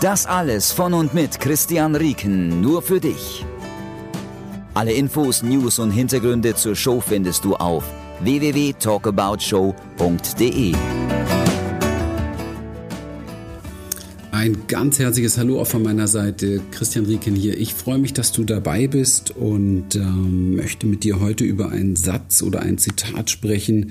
Das alles von und mit Christian Rieken, nur für dich. Alle Infos, News und Hintergründe zur Show findest du auf www.talkaboutshow.de. Ein ganz herzliches Hallo auch von meiner Seite. Christian Rieken hier. Ich freue mich, dass du dabei bist und ähm, möchte mit dir heute über einen Satz oder ein Zitat sprechen.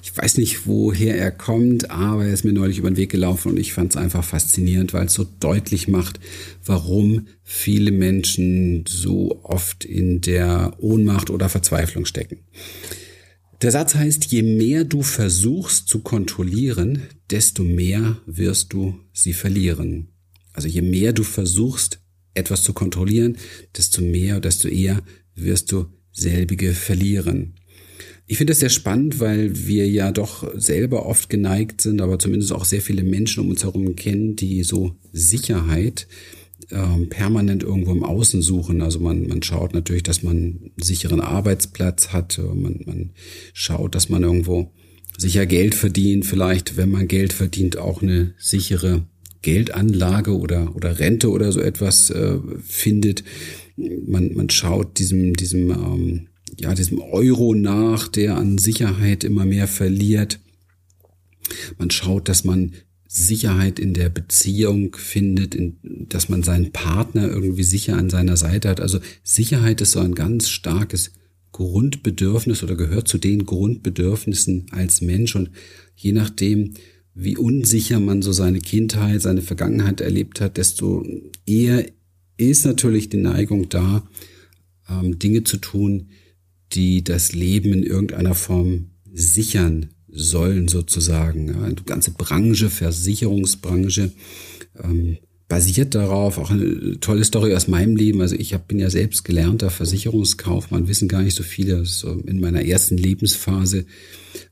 Ich weiß nicht, woher er kommt, aber er ist mir neulich über den Weg gelaufen und ich fand es einfach faszinierend, weil es so deutlich macht, warum viele Menschen so oft in der Ohnmacht oder Verzweiflung stecken. Der Satz heißt, je mehr du versuchst zu kontrollieren, desto mehr wirst du sie verlieren. Also je mehr du versuchst, etwas zu kontrollieren, desto mehr, desto eher wirst du selbige verlieren. Ich finde das sehr spannend, weil wir ja doch selber oft geneigt sind, aber zumindest auch sehr viele Menschen um uns herum kennen, die so Sicherheit ähm, permanent irgendwo im Außen suchen. Also man, man schaut natürlich, dass man einen sicheren Arbeitsplatz hat. Man, man schaut, dass man irgendwo sicher Geld verdient. Vielleicht, wenn man Geld verdient, auch eine sichere Geldanlage oder, oder Rente oder so etwas äh, findet. Man, man schaut diesem, diesem, ähm, ja, diesem Euro nach, der an Sicherheit immer mehr verliert. Man schaut, dass man Sicherheit in der Beziehung findet, in, dass man seinen Partner irgendwie sicher an seiner Seite hat. Also Sicherheit ist so ein ganz starkes Grundbedürfnis oder gehört zu den Grundbedürfnissen als Mensch. Und je nachdem, wie unsicher man so seine Kindheit, seine Vergangenheit erlebt hat, desto eher ist natürlich die Neigung da, ähm, Dinge zu tun, die das Leben in irgendeiner Form sichern sollen sozusagen. Ja, eine ganze Branche, Versicherungsbranche, ähm, basiert darauf. Auch eine tolle Story aus meinem Leben. Also ich hab, bin ja selbst gelernter Versicherungskaufmann, wissen gar nicht so viele. So in meiner ersten Lebensphase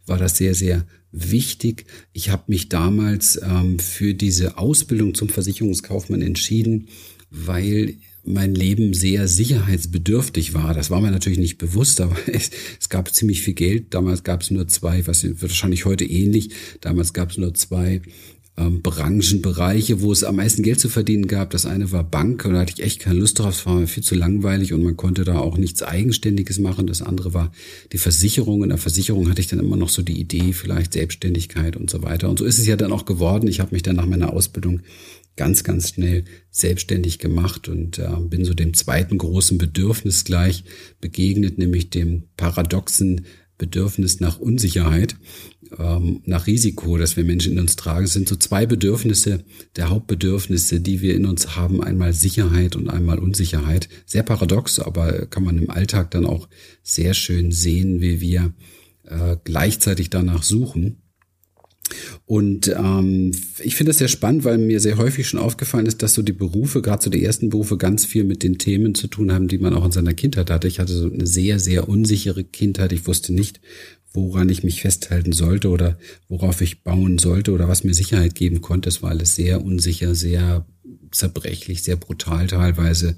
war das sehr, sehr wichtig. Ich habe mich damals ähm, für diese Ausbildung zum Versicherungskaufmann entschieden, weil mein Leben sehr sicherheitsbedürftig war. Das war mir natürlich nicht bewusst, aber es, es gab ziemlich viel Geld. Damals gab es nur zwei, was wahrscheinlich heute ähnlich. Damals gab es nur zwei ähm, Branchenbereiche, wo es am meisten Geld zu verdienen gab. Das eine war Bank, und da hatte ich echt keine Lust drauf, es war mir viel zu langweilig und man konnte da auch nichts Eigenständiges machen. Das andere war die Versicherung. In der Versicherung hatte ich dann immer noch so die Idee, vielleicht Selbstständigkeit und so weiter. Und so ist es ja dann auch geworden. Ich habe mich dann nach meiner Ausbildung ganz, ganz schnell selbstständig gemacht und äh, bin so dem zweiten großen Bedürfnis gleich begegnet, nämlich dem paradoxen Bedürfnis nach Unsicherheit, ähm, nach Risiko, das wir Menschen in uns tragen, es sind so zwei Bedürfnisse, der Hauptbedürfnisse, die wir in uns haben, einmal Sicherheit und einmal Unsicherheit. Sehr paradox, aber kann man im Alltag dann auch sehr schön sehen, wie wir äh, gleichzeitig danach suchen. Und ähm, ich finde das sehr spannend, weil mir sehr häufig schon aufgefallen ist, dass so die Berufe, gerade so die ersten Berufe, ganz viel mit den Themen zu tun haben, die man auch in seiner Kindheit hatte. Ich hatte so eine sehr, sehr unsichere Kindheit. Ich wusste nicht, woran ich mich festhalten sollte oder worauf ich bauen sollte oder was mir Sicherheit geben konnte. Es war alles sehr unsicher, sehr zerbrechlich, sehr brutal teilweise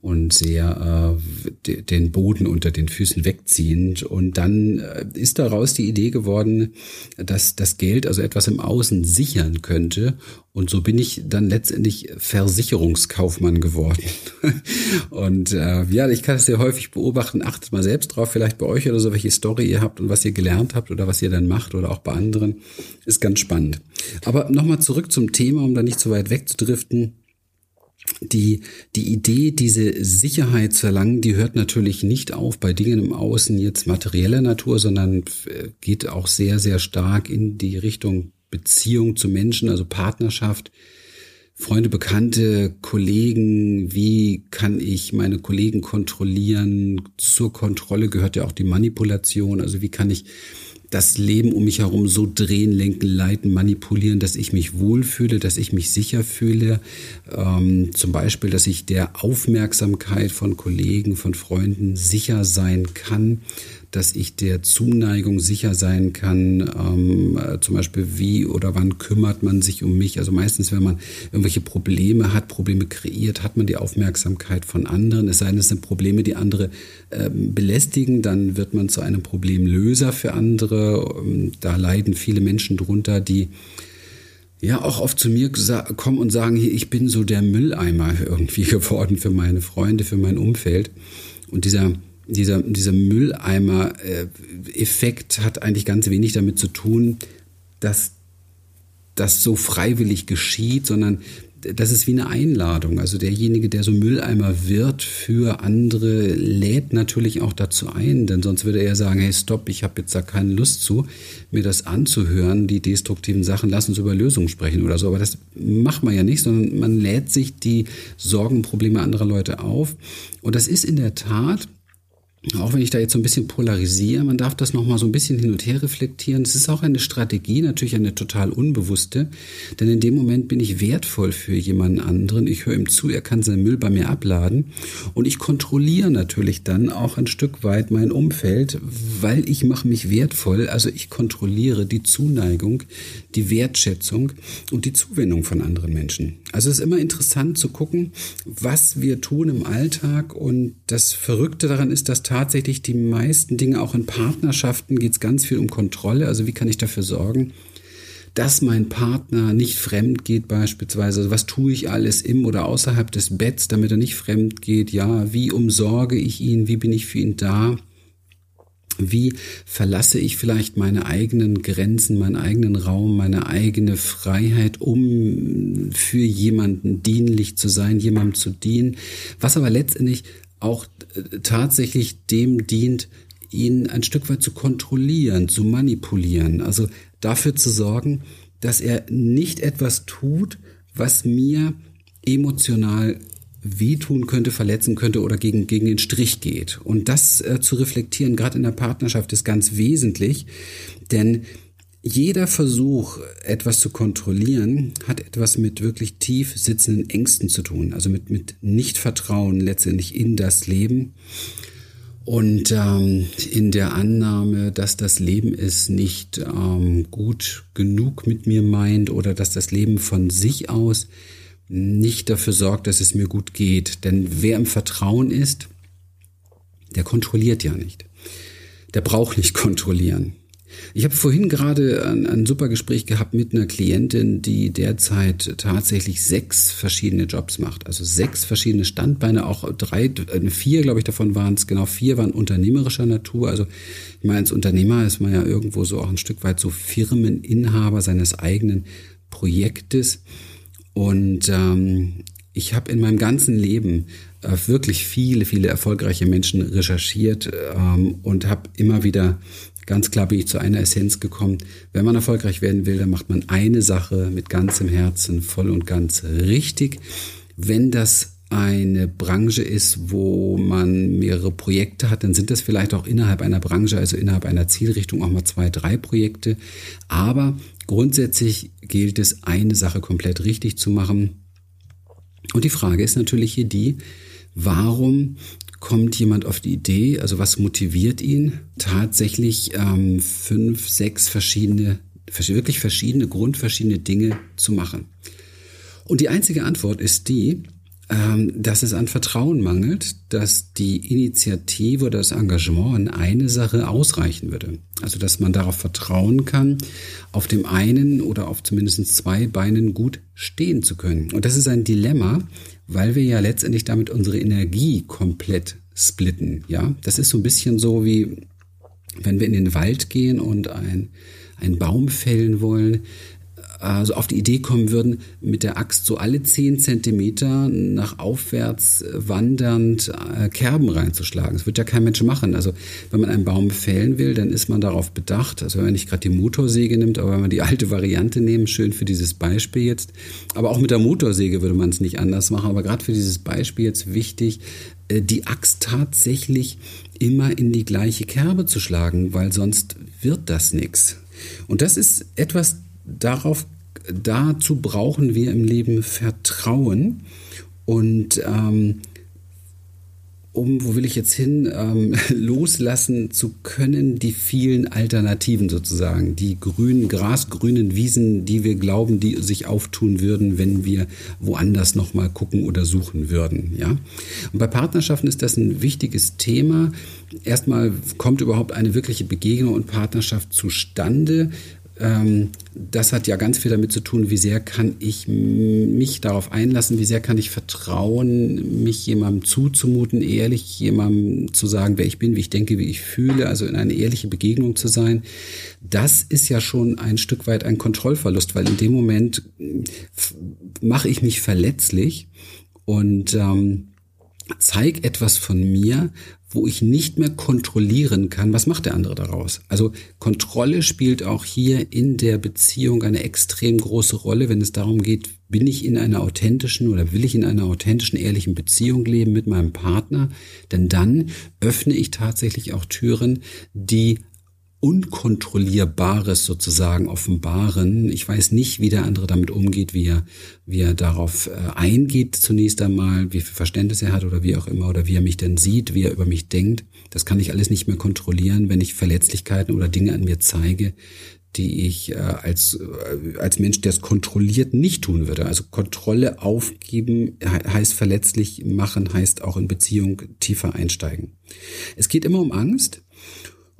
und sehr äh, den Boden unter den Füßen wegziehend. Und dann äh, ist daraus die Idee geworden, dass das Geld also etwas im Außen sichern könnte. Und so bin ich dann letztendlich Versicherungskaufmann geworden. und äh, ja, ich kann es sehr häufig beobachten. Achtet mal selbst drauf, vielleicht bei euch oder so, welche Story ihr habt und was ihr gelernt habt oder was ihr dann macht oder auch bei anderen. Ist ganz spannend. Aber nochmal zurück zum Thema, um da nicht so weit wegzudriften die, die Idee, diese Sicherheit zu erlangen, die hört natürlich nicht auf bei Dingen im Außen jetzt materieller Natur, sondern äh, geht auch sehr, sehr stark in die Richtung Beziehung zu Menschen, also Partnerschaft, Freunde, Bekannte, Kollegen, wie kann ich meine Kollegen kontrollieren? Zur Kontrolle gehört ja auch die Manipulation, also wie kann ich das Leben um mich herum so drehen, lenken, leiten, manipulieren, dass ich mich wohlfühle, dass ich mich sicher fühle. Ähm, zum Beispiel, dass ich der Aufmerksamkeit von Kollegen, von Freunden sicher sein kann, dass ich der Zuneigung sicher sein kann, ähm, äh, zum Beispiel wie oder wann kümmert man sich um mich. Also meistens, wenn man irgendwelche Probleme hat, Probleme kreiert, hat man die Aufmerksamkeit von anderen. Es sei denn, es sind Probleme, die andere äh, belästigen, dann wird man zu einem Problemlöser für andere. Ähm, da leiden viele Menschen drunter, die ja auch oft zu mir kommen und sagen, hier, ich bin so der Mülleimer irgendwie geworden für meine Freunde, für mein Umfeld. Und dieser dieser, dieser Mülleimer-Effekt hat eigentlich ganz wenig damit zu tun, dass das so freiwillig geschieht, sondern das ist wie eine Einladung. Also derjenige, der so Mülleimer wird für andere, lädt natürlich auch dazu ein, denn sonst würde er sagen, hey, stopp, ich habe jetzt da keine Lust zu, mir das anzuhören, die destruktiven Sachen, lass uns über Lösungen sprechen oder so. Aber das macht man ja nicht, sondern man lädt sich die Sorgen, Probleme anderer Leute auf. Und das ist in der Tat auch wenn ich da jetzt so ein bisschen polarisiere, man darf das nochmal so ein bisschen hin und her reflektieren. Es ist auch eine Strategie, natürlich eine total unbewusste, denn in dem Moment bin ich wertvoll für jemanden anderen. Ich höre ihm zu, er kann seinen Müll bei mir abladen und ich kontrolliere natürlich dann auch ein Stück weit mein Umfeld, weil ich mache mich wertvoll, also ich kontrolliere die Zuneigung, die Wertschätzung und die Zuwendung von anderen Menschen. Also es ist immer interessant zu gucken, was wir tun im Alltag und das Verrückte daran ist, dass tatsächlich die meisten Dinge, auch in Partnerschaften geht es ganz viel um Kontrolle. Also wie kann ich dafür sorgen, dass mein Partner nicht fremd geht beispielsweise. Also was tue ich alles im oder außerhalb des Betts, damit er nicht fremd geht? Ja, wie umsorge ich ihn? Wie bin ich für ihn da? Wie verlasse ich vielleicht meine eigenen Grenzen, meinen eigenen Raum, meine eigene Freiheit, um für jemanden dienlich zu sein, jemandem zu dienen, was aber letztendlich auch äh, tatsächlich dem dient, ihn ein Stück weit zu kontrollieren, zu manipulieren, also dafür zu sorgen, dass er nicht etwas tut, was mir emotional wehtun könnte, verletzen könnte oder gegen, gegen den Strich geht. Und das äh, zu reflektieren, gerade in der Partnerschaft, ist ganz wesentlich, denn jeder Versuch, etwas zu kontrollieren, hat etwas mit wirklich tief sitzenden Ängsten zu tun, also mit, mit Nichtvertrauen letztendlich in das Leben und ähm, in der Annahme, dass das Leben es nicht ähm, gut genug mit mir meint oder dass das Leben von sich aus nicht dafür sorgt, dass es mir gut geht. Denn wer im Vertrauen ist, der kontrolliert ja nicht. Der braucht nicht kontrollieren. Ich habe vorhin gerade ein, ein, super Gespräch gehabt mit einer Klientin, die derzeit tatsächlich sechs verschiedene Jobs macht. Also sechs verschiedene Standbeine, auch drei, äh, vier, glaube ich, davon waren es, genau vier waren unternehmerischer Natur. Also ich meine, als Unternehmer ist man ja irgendwo so auch ein Stück weit so Firmeninhaber seines eigenen Projektes. Und ähm, ich habe in meinem ganzen Leben äh, wirklich viele, viele erfolgreiche Menschen recherchiert ähm, und habe immer wieder ganz klar bin ich zu einer Essenz gekommen. Wenn man erfolgreich werden will, dann macht man eine Sache mit ganzem Herzen voll und ganz richtig. Wenn das eine Branche ist, wo man mehrere Projekte hat, dann sind das vielleicht auch innerhalb einer Branche, also innerhalb einer Zielrichtung auch mal zwei, drei Projekte. Aber grundsätzlich gilt es, eine Sache komplett richtig zu machen. Und die Frage ist natürlich hier die, warum kommt jemand auf die Idee, also was motiviert ihn, tatsächlich ähm, fünf, sechs verschiedene, wirklich verschiedene, grundverschiedene Dinge zu machen? Und die einzige Antwort ist die, ähm, dass es an Vertrauen mangelt, dass die Initiative oder das Engagement in eine Sache ausreichen würde. Also dass man darauf vertrauen kann, auf dem einen oder auf zumindest zwei Beinen gut stehen zu können. Und das ist ein Dilemma, weil wir ja letztendlich damit unsere Energie komplett splitten. Ja, das ist so ein bisschen so wie, wenn wir in den Wald gehen und ein, einen Baum fällen wollen, also auf die Idee kommen würden, mit der Axt so alle zehn Zentimeter nach aufwärts wandernd äh, Kerben reinzuschlagen. Das wird ja kein Mensch machen. Also wenn man einen Baum fällen will, dann ist man darauf bedacht, also wenn man nicht gerade die Motorsäge nimmt, aber wenn man die alte Variante nimmt, schön für dieses Beispiel jetzt. Aber auch mit der Motorsäge würde man es nicht anders machen. Aber gerade für dieses Beispiel jetzt wichtig, äh, die Axt tatsächlich immer in die gleiche Kerbe zu schlagen, weil sonst wird das nichts. Und das ist etwas, darauf, dazu brauchen wir im Leben Vertrauen. Und ähm, um, wo will ich jetzt hin, ähm, loslassen zu können, die vielen Alternativen sozusagen, die grünen, grasgrünen Wiesen, die wir glauben, die sich auftun würden, wenn wir woanders nochmal gucken oder suchen würden, ja. Und bei Partnerschaften ist das ein wichtiges Thema. Erstmal kommt überhaupt eine wirkliche Begegnung und Partnerschaft zustande, das hat ja ganz viel damit zu tun, wie sehr kann ich mich darauf einlassen, wie sehr kann ich vertrauen, mich jemandem zuzumuten, ehrlich jemandem zu sagen, wer ich bin, wie ich denke, wie ich fühle, also in eine ehrliche Begegnung zu sein. Das ist ja schon ein Stück weit ein Kontrollverlust, weil in dem Moment mache ich mich verletzlich und ähm, zeige etwas von mir, wo ich nicht mehr kontrollieren kann, was macht der andere daraus. Also Kontrolle spielt auch hier in der Beziehung eine extrem große Rolle, wenn es darum geht, bin ich in einer authentischen oder will ich in einer authentischen, ehrlichen Beziehung leben mit meinem Partner, denn dann öffne ich tatsächlich auch Türen, die Unkontrollierbares sozusagen offenbaren. Ich weiß nicht, wie der andere damit umgeht, wie er, wie er darauf äh, eingeht zunächst einmal, wie viel Verständnis er hat oder wie auch immer, oder wie er mich denn sieht, wie er über mich denkt. Das kann ich alles nicht mehr kontrollieren, wenn ich Verletzlichkeiten oder Dinge an mir zeige, die ich äh, als, äh, als Mensch, der es kontrolliert, nicht tun würde. Also Kontrolle aufgeben heißt verletzlich machen, heißt auch in Beziehung tiefer einsteigen. Es geht immer um Angst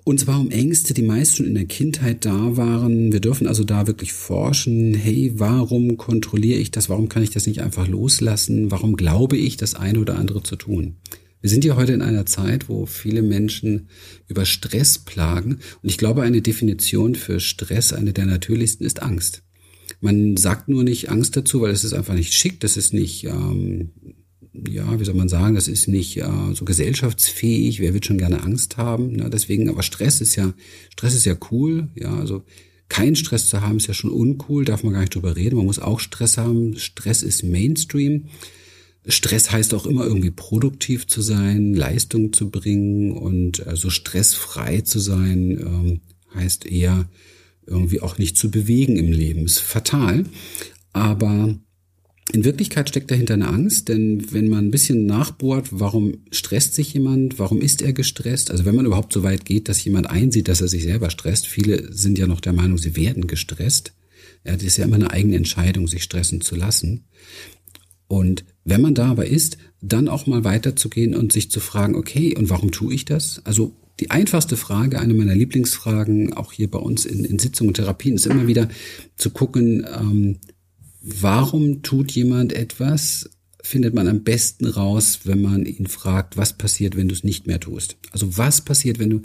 und zwar um Ängste, die meist schon in der Kindheit da waren. Wir dürfen also da wirklich forschen, hey, warum kontrolliere ich das? Warum kann ich das nicht einfach loslassen? Warum glaube ich, das eine oder andere zu tun? Wir sind ja heute in einer Zeit, wo viele Menschen über Stress plagen. Und ich glaube, eine Definition für Stress, eine der natürlichsten, ist Angst. Man sagt nur nicht Angst dazu, weil es ist einfach nicht schick, das ist nicht ähm, ja, wie soll man sagen, das ist nicht äh, so gesellschaftsfähig. Wer wird schon gerne Angst haben? Ne? Deswegen, aber Stress ist ja, Stress ist ja cool. Ja, also kein Stress zu haben ist ja schon uncool, darf man gar nicht drüber reden. Man muss auch Stress haben. Stress ist Mainstream. Stress heißt auch immer irgendwie produktiv zu sein, Leistung zu bringen und äh, so stressfrei zu sein, ähm, heißt eher irgendwie auch nicht zu bewegen im Leben. Ist fatal. Aber in Wirklichkeit steckt dahinter eine Angst, denn wenn man ein bisschen nachbohrt, warum stresst sich jemand, warum ist er gestresst, also wenn man überhaupt so weit geht, dass jemand einsieht, dass er sich selber stresst, viele sind ja noch der Meinung, sie werden gestresst. Ja, das ist ja immer eine eigene Entscheidung, sich stressen zu lassen. Und wenn man da aber ist, dann auch mal weiterzugehen und sich zu fragen, okay, und warum tue ich das? Also die einfachste Frage, eine meiner Lieblingsfragen, auch hier bei uns in, in Sitzungen und Therapien, ist immer wieder zu gucken, ähm, warum tut jemand etwas, findet man am besten raus, wenn man ihn fragt, was passiert, wenn du es nicht mehr tust. Also was passiert, wenn du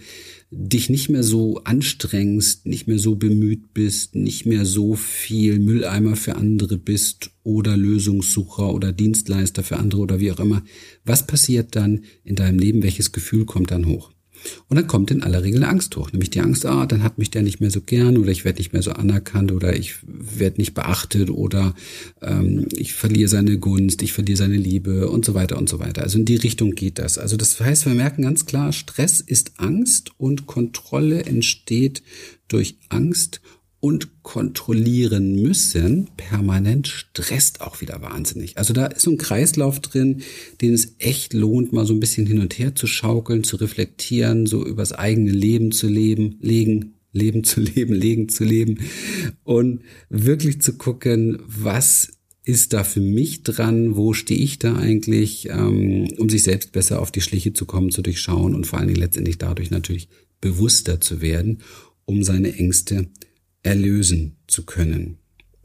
dich nicht mehr so anstrengst, nicht mehr so bemüht bist, nicht mehr so viel Mülleimer für andere bist oder Lösungssucher oder Dienstleister für andere oder wie auch immer. Was passiert dann in deinem Leben? Welches Gefühl kommt dann hoch? Und dann kommt in aller Regel eine Angst hoch, nämlich die Angst, ah, dann hat mich der nicht mehr so gern oder ich werde nicht mehr so anerkannt oder ich werde nicht beachtet oder ähm, ich verliere seine Gunst, ich verliere seine Liebe und so weiter und so weiter. Also in die Richtung geht das. Also das heißt, wir merken ganz klar, Stress ist Angst und Kontrolle entsteht durch Angst und kontrollieren müssen, permanent stresst auch wieder wahnsinnig. Also da ist so ein Kreislauf drin, den es echt lohnt, mal so ein bisschen hin und her zu schaukeln, zu reflektieren, so übers eigene Leben zu leben, legen, Leben zu leben, legen zu leben und wirklich zu gucken, was ist da für mich dran, wo stehe ich da eigentlich, ähm, um sich selbst besser auf die Schliche zu kommen, zu durchschauen und vor allen Dingen letztendlich dadurch natürlich bewusster zu werden, um seine Ängste erlösen zu können.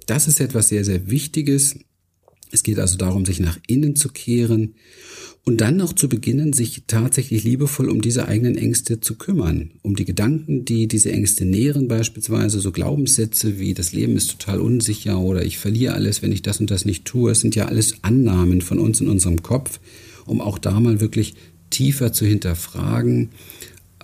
Das ist etwas sehr, sehr Wichtiges. Es geht also darum, sich nach innen zu kehren Und dann noch zu beginnen, sich tatsächlich liebevoll um diese eigenen Ängste zu kümmern, um die Gedanken, die diese Ängste nähren, beispielsweise so Glaubenssätze wie das Leben ist total unsicher oder ich verliere alles, wenn ich das und das nicht tue. Es sind ja alles Annahmen von uns in unserem Kopf, um auch da mal wirklich tiefer zu hinterfragen,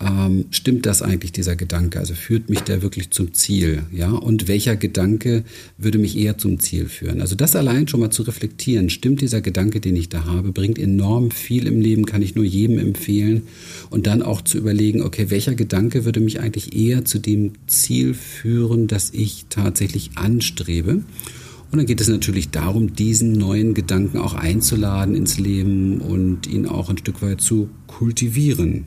ähm, stimmt das eigentlich, dieser Gedanke? Also führt mich der wirklich zum Ziel? Ja, und welcher Gedanke würde mich eher zum Ziel führen? Also das allein schon mal zu reflektieren, stimmt dieser Gedanke, den ich da habe, bringt enorm viel im Leben, kann ich nur jedem empfehlen. Und dann auch zu überlegen, okay, welcher Gedanke würde mich eigentlich eher zu dem Ziel führen, das ich tatsächlich anstrebe? Und dann geht es natürlich darum, diesen neuen Gedanken auch einzuladen ins Leben und ihn auch ein Stück weit zu kultivieren.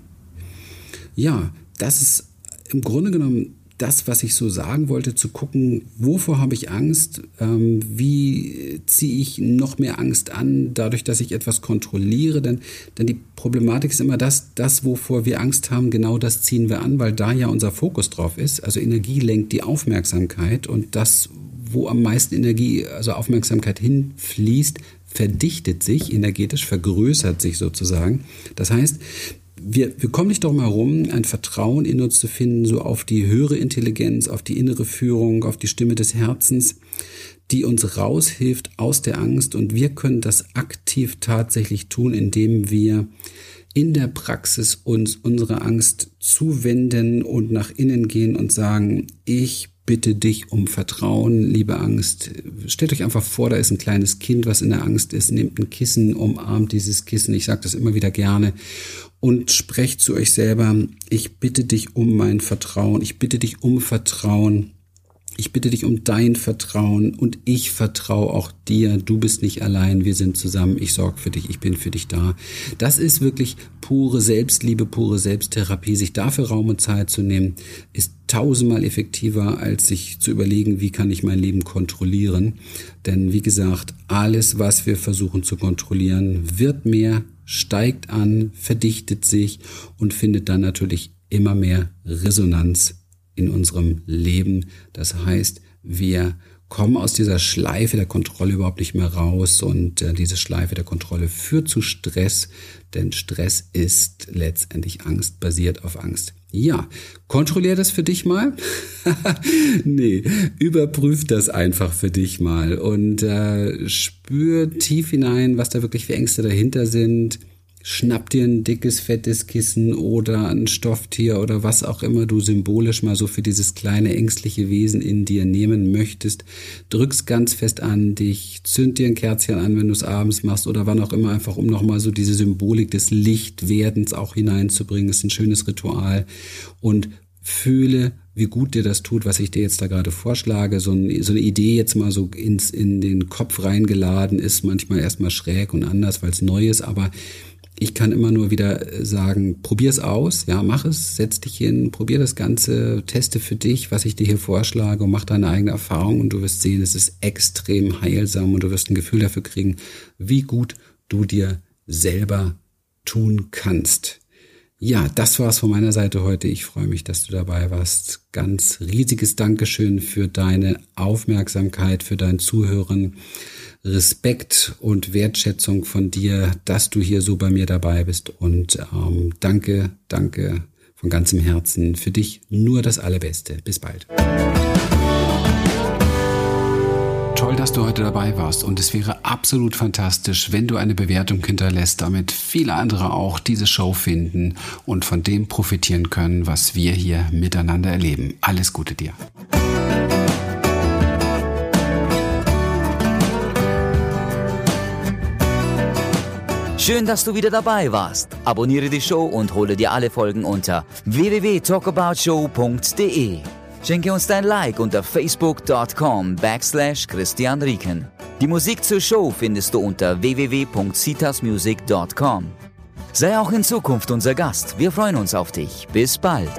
Ja, das ist im Grunde genommen das, was ich so sagen wollte, zu gucken, wovor habe ich Angst, ähm, wie ziehe ich noch mehr Angst an, dadurch, dass ich etwas kontrolliere. Denn, denn die Problematik ist immer das, das, wovor wir Angst haben, genau das ziehen wir an, weil da ja unser Fokus drauf ist. Also Energie lenkt die Aufmerksamkeit und das, wo am meisten Energie, also Aufmerksamkeit hinfließt, verdichtet sich energetisch, vergrößert sich sozusagen. Das heißt, wir, wir kommen nicht darum herum, ein Vertrauen in uns zu finden, so auf die höhere Intelligenz, auf die innere Führung, auf die Stimme des Herzens, die uns raushilft aus der Angst. Und wir können das aktiv tatsächlich tun, indem wir in der Praxis uns unsere Angst zuwenden und nach innen gehen und sagen, ich bitte dich um Vertrauen, liebe Angst. Stellt euch einfach vor, da ist ein kleines Kind, was in der Angst ist, nehmt ein Kissen, umarmt dieses Kissen. Ich sage das immer wieder gerne und sprecht zu euch selber, ich bitte dich um mein Vertrauen, ich bitte dich um Vertrauen, ich bitte dich um dein Vertrauen und ich vertraue auch dir. Du bist nicht allein, wir sind zusammen, ich sorge für dich, ich bin für dich da. Das ist wirklich pure Selbstliebe, pure Selbsttherapie. Sich dafür Raum und Zeit zu nehmen, ist tausendmal effektiver, als sich zu überlegen, wie kann ich mein Leben kontrollieren. Denn wie gesagt, alles, was wir versuchen zu kontrollieren, wird mehr steigt an, verdichtet sich und findet dann natürlich immer mehr Resonanz in unserem Leben. Das heißt, wir kommen aus dieser Schleife der Kontrolle überhaupt nicht mehr raus und äh, diese Schleife der Kontrolle führt zu Stress, denn Stress ist letztendlich Angst, basiert auf Angst. Ja, kontrollier das für dich mal. nee, überprüf das einfach für dich mal und äh, spür tief hinein, was da wirklich für Ängste dahinter sind schnapp dir ein dickes, fettes Kissen oder ein Stofftier oder was auch immer du symbolisch mal so für dieses kleine ängstliche Wesen in dir nehmen möchtest. Drück's ganz fest an dich, zünd dir ein Kerzchen an, wenn du es abends machst oder wann auch immer, einfach um nochmal so diese Symbolik des Lichtwerdens auch hineinzubringen. Ist ein schönes Ritual und fühle, wie gut dir das tut, was ich dir jetzt da gerade vorschlage. So, ein, so eine Idee jetzt mal so ins, in den Kopf reingeladen ist manchmal erstmal schräg und anders, weil es neu ist, aber ich kann immer nur wieder sagen, probier's aus, ja, mach es, setz dich hin, probier das Ganze, teste für dich, was ich dir hier vorschlage und mach deine eigene Erfahrung und du wirst sehen, es ist extrem heilsam und du wirst ein Gefühl dafür kriegen, wie gut du dir selber tun kannst. Ja, das war's von meiner Seite heute. Ich freue mich, dass du dabei warst. Ganz riesiges Dankeschön für deine Aufmerksamkeit, für dein Zuhören. Respekt und Wertschätzung von dir, dass du hier so bei mir dabei bist. Und ähm, danke, danke von ganzem Herzen. Für dich nur das Allerbeste. Bis bald. Toll, dass du heute dabei warst und es wäre absolut fantastisch, wenn du eine Bewertung hinterlässt, damit viele andere auch diese Show finden und von dem profitieren können, was wir hier miteinander erleben. Alles Gute dir. Schön, dass du wieder dabei warst. Abonniere die Show und hole dir alle Folgen unter www.talkaboutshow.de. Schenke uns dein Like unter facebook.com backslash Christian Rieken. Die Musik zur Show findest du unter www.citasmusic.com. Sei auch in Zukunft unser Gast. Wir freuen uns auf dich. Bis bald.